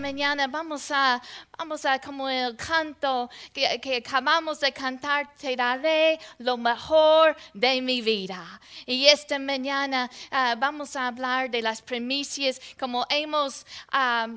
mañana vamos a, vamos a como el canto que, acabamos de cantar, te daré lo mejor de mi vida. Y esta mañana ah, vamos a hablar de las primicias como hemos... ah,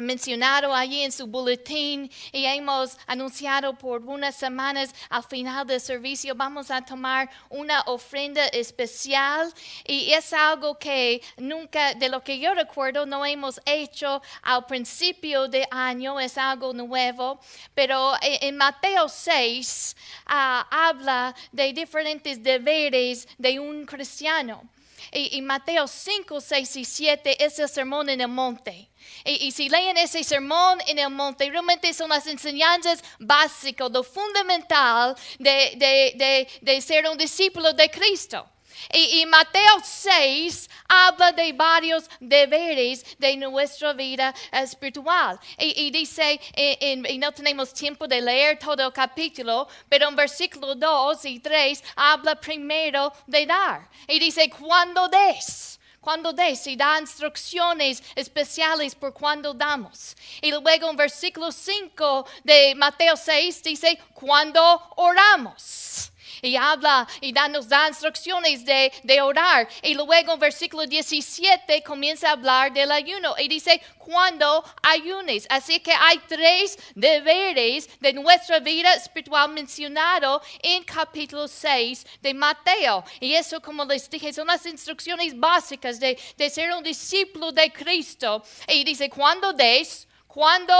mencionado allí en su boletín y hemos anunciado por unas semanas al final del servicio vamos a tomar una ofrenda especial y es algo que nunca de lo que yo recuerdo no hemos hecho al principio de año es algo nuevo pero en Mateo 6 ah, habla de diferentes deberes de un cristiano y, Mateo 5, 6 y 7 es el sermón en el monte. Y, y, si leen ese sermón en el monte, realmente son las enseñanzas básicas, lo fundamental de, de, de, de ser un discípulo de Cristo. Y, Mateo 6 habla de varios deberes de nuestra vida espiritual. Y, dice, y, y, no tenemos tiempo de leer todo el capítulo, pero en versículo 2 y 3 habla primero de dar. Y dice, cuando des cuando des y da instrucciones especiales por cuando damos. Y luego en versículo 5 de Mateo 6 dice, cuando oramos y habla y da, nos da instrucciones de, de orar. Y luego en versículo 17 comienza a hablar del ayuno y dice, cuando ayunes. Así que hay tres deberes de nuestra vida espiritual mencionado en capítulo 6 de Mateo. Y eso, como les dije, son las instrucciones básicas de, de ser un discípulo de Cristo. Y dice, cuando des, cuando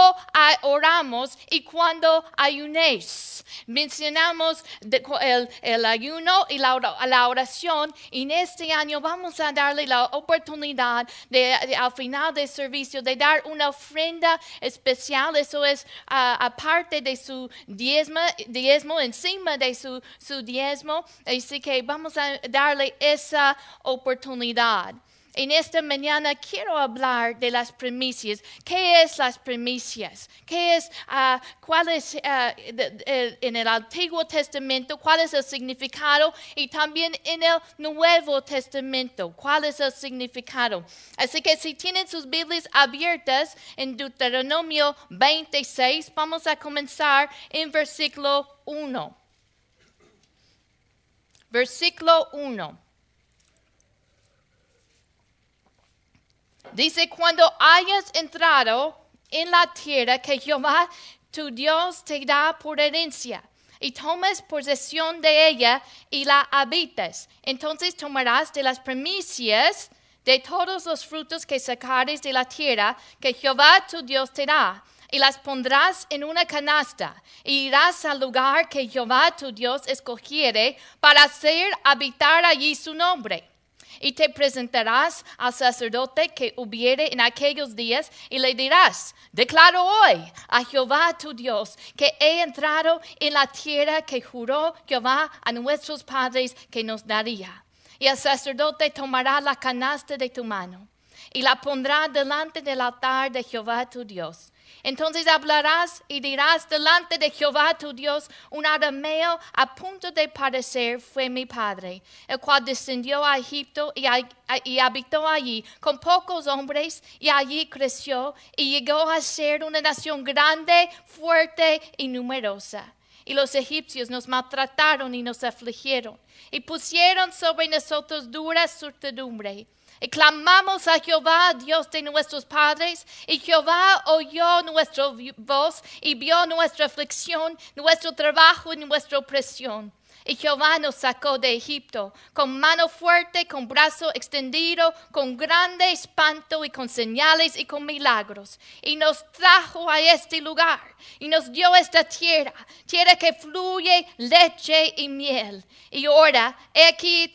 oramos y cuando ayunéis. Mencionamos el, ayuno y la, oración y en este año vamos a darle la oportunidad de, al final del servicio de dar una ofrenda especial. Eso es aparte de su diezmo, diezmo, encima de su, su diezmo. Así que vamos a darle esa oportunidad. En esta mañana quiero hablar de las primicias. ¿Qué es las primicias? ¿Qué es, uh, cuál es de, en el Antiguo Testamento? ¿Cuál es el significado? Y también en el Nuevo Testamento. ¿Cuál es el significado? Así que si tienen sus Biblias abiertas en Deuteronomio 26, vamos a comenzar en versículo 1. Versículo 1. Dice, cuando hayas entrado en la tierra que Jehová tu Dios te da por herencia, y tomes posesión de ella y la habitas, entonces tomarás de las primicias de todos los frutos que sacares de la tierra que Jehová tu Dios te da, y las pondrás en una canasta, y irás al lugar que Jehová tu Dios escogiere para hacer habitar allí su nombre y te presentarás al sacerdote que hubiere en aquellos días y le dirás, declaro hoy a Jehová tu Dios que he entrado en la tierra que juró Jehová a nuestros padres que nos daría. Y el sacerdote tomará la canasta de tu mano y la pondrá delante del altar de Jehová tu Dios entonces hablarás y dirás delante de Jehová tu Dios, un arameo a punto de padecer fue mi padre, el cual descendió a Egipto y, habitó allí con pocos hombres y allí creció y llegó a ser una nación grande, fuerte y numerosa. Y los egipcios nos maltrataron y nos afligieron y pusieron sobre nosotros dura certidumbre y clamamos a Jehová, Dios de nuestros padres, y Jehová oyó nuestra voz y vio nuestra aflicción, nuestro trabajo y nuestra opresión. Y Jehová nos sacó de Egipto con mano fuerte, con brazo extendido, con grande espanto y con señales y con milagros. Y nos trajo a este lugar y nos dio esta tierra, tierra que fluye leche y miel. Y ahora he aquí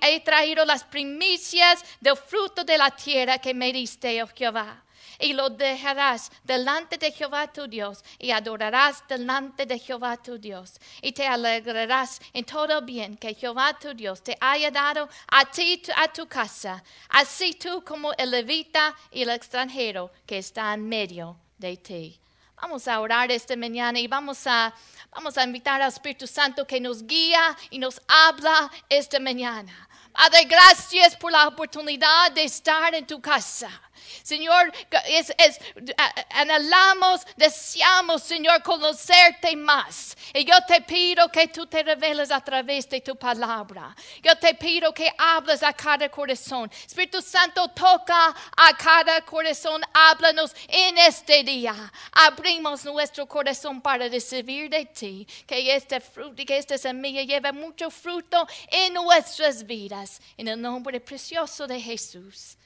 he traído las primicias del fruto de la tierra que me diste, oh Jehová y lo dejarás delante de Jehová tu Dios y adorarás delante de Jehová tu Dios y te alegrarás en todo bien que Jehová tu Dios te haya dado a ti, a tu casa, así tú como el levita y el extranjero que está en medio de ti. Vamos a orar esta mañana y vamos a, vamos a invitar al Espíritu Santo que nos guía y nos habla esta mañana. Padre, gracias por la oportunidad de estar en tu casa. Señor, es, es, anhelamos, deseamos, Señor, conocerte más. Y yo te pido que tú te reveles a través de tu palabra. Yo te pido que hables a cada corazón. Espíritu Santo, toca a cada corazón. Háblanos en este día. Abrimos nuestro corazón para recibir de ti. Que este fruto, que esta semilla lleve mucho fruto en nuestras vidas. En el nombre precioso de Jesús.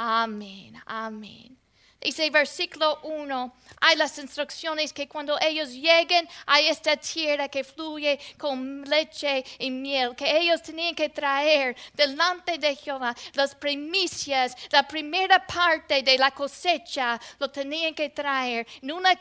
Amén, amén. Dice versículo 1, hay las instrucciones que cuando ellos lleguen a esta tierra que fluye con leche y miel, que ellos tenían que traer delante de Jehová las primicias, la primera parte de la cosecha, lo tenían que traer. En una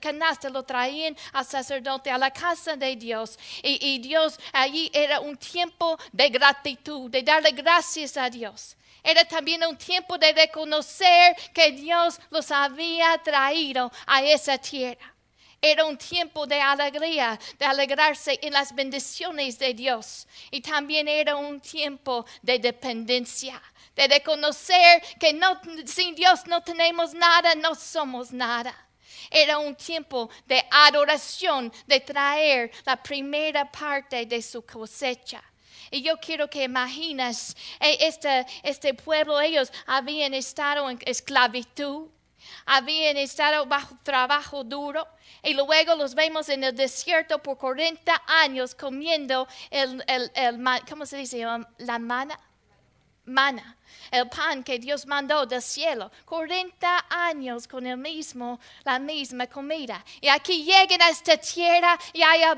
canasta lo traían al sacerdote, a la casa de Dios. Y, y Dios allí era un tiempo de gratitud, de darle gracias a Dios. Era también un tiempo de reconocer que Dios los había traído a esa tierra. Era un tiempo de alegría, de alegrarse en las bendiciones de Dios. Y también era un tiempo de dependencia, de reconocer que sin Dios no tenemos nada, no somos nada. Era un tiempo de adoración, de traer la primera parte de su cosecha. Y yo quiero que imagines, eh, este, este pueblo, ellos habían estado en esclavitud, habían estado bajo trabajo duro. Y luego los vemos en el desierto por 40 años comiendo el, el, el ¿cómo se dice? La mana. Mana, el pan que Dios mandó del cielo. 40 años con el mismo, la misma comida. Y aquí llegan a esta tierra y hay abundancia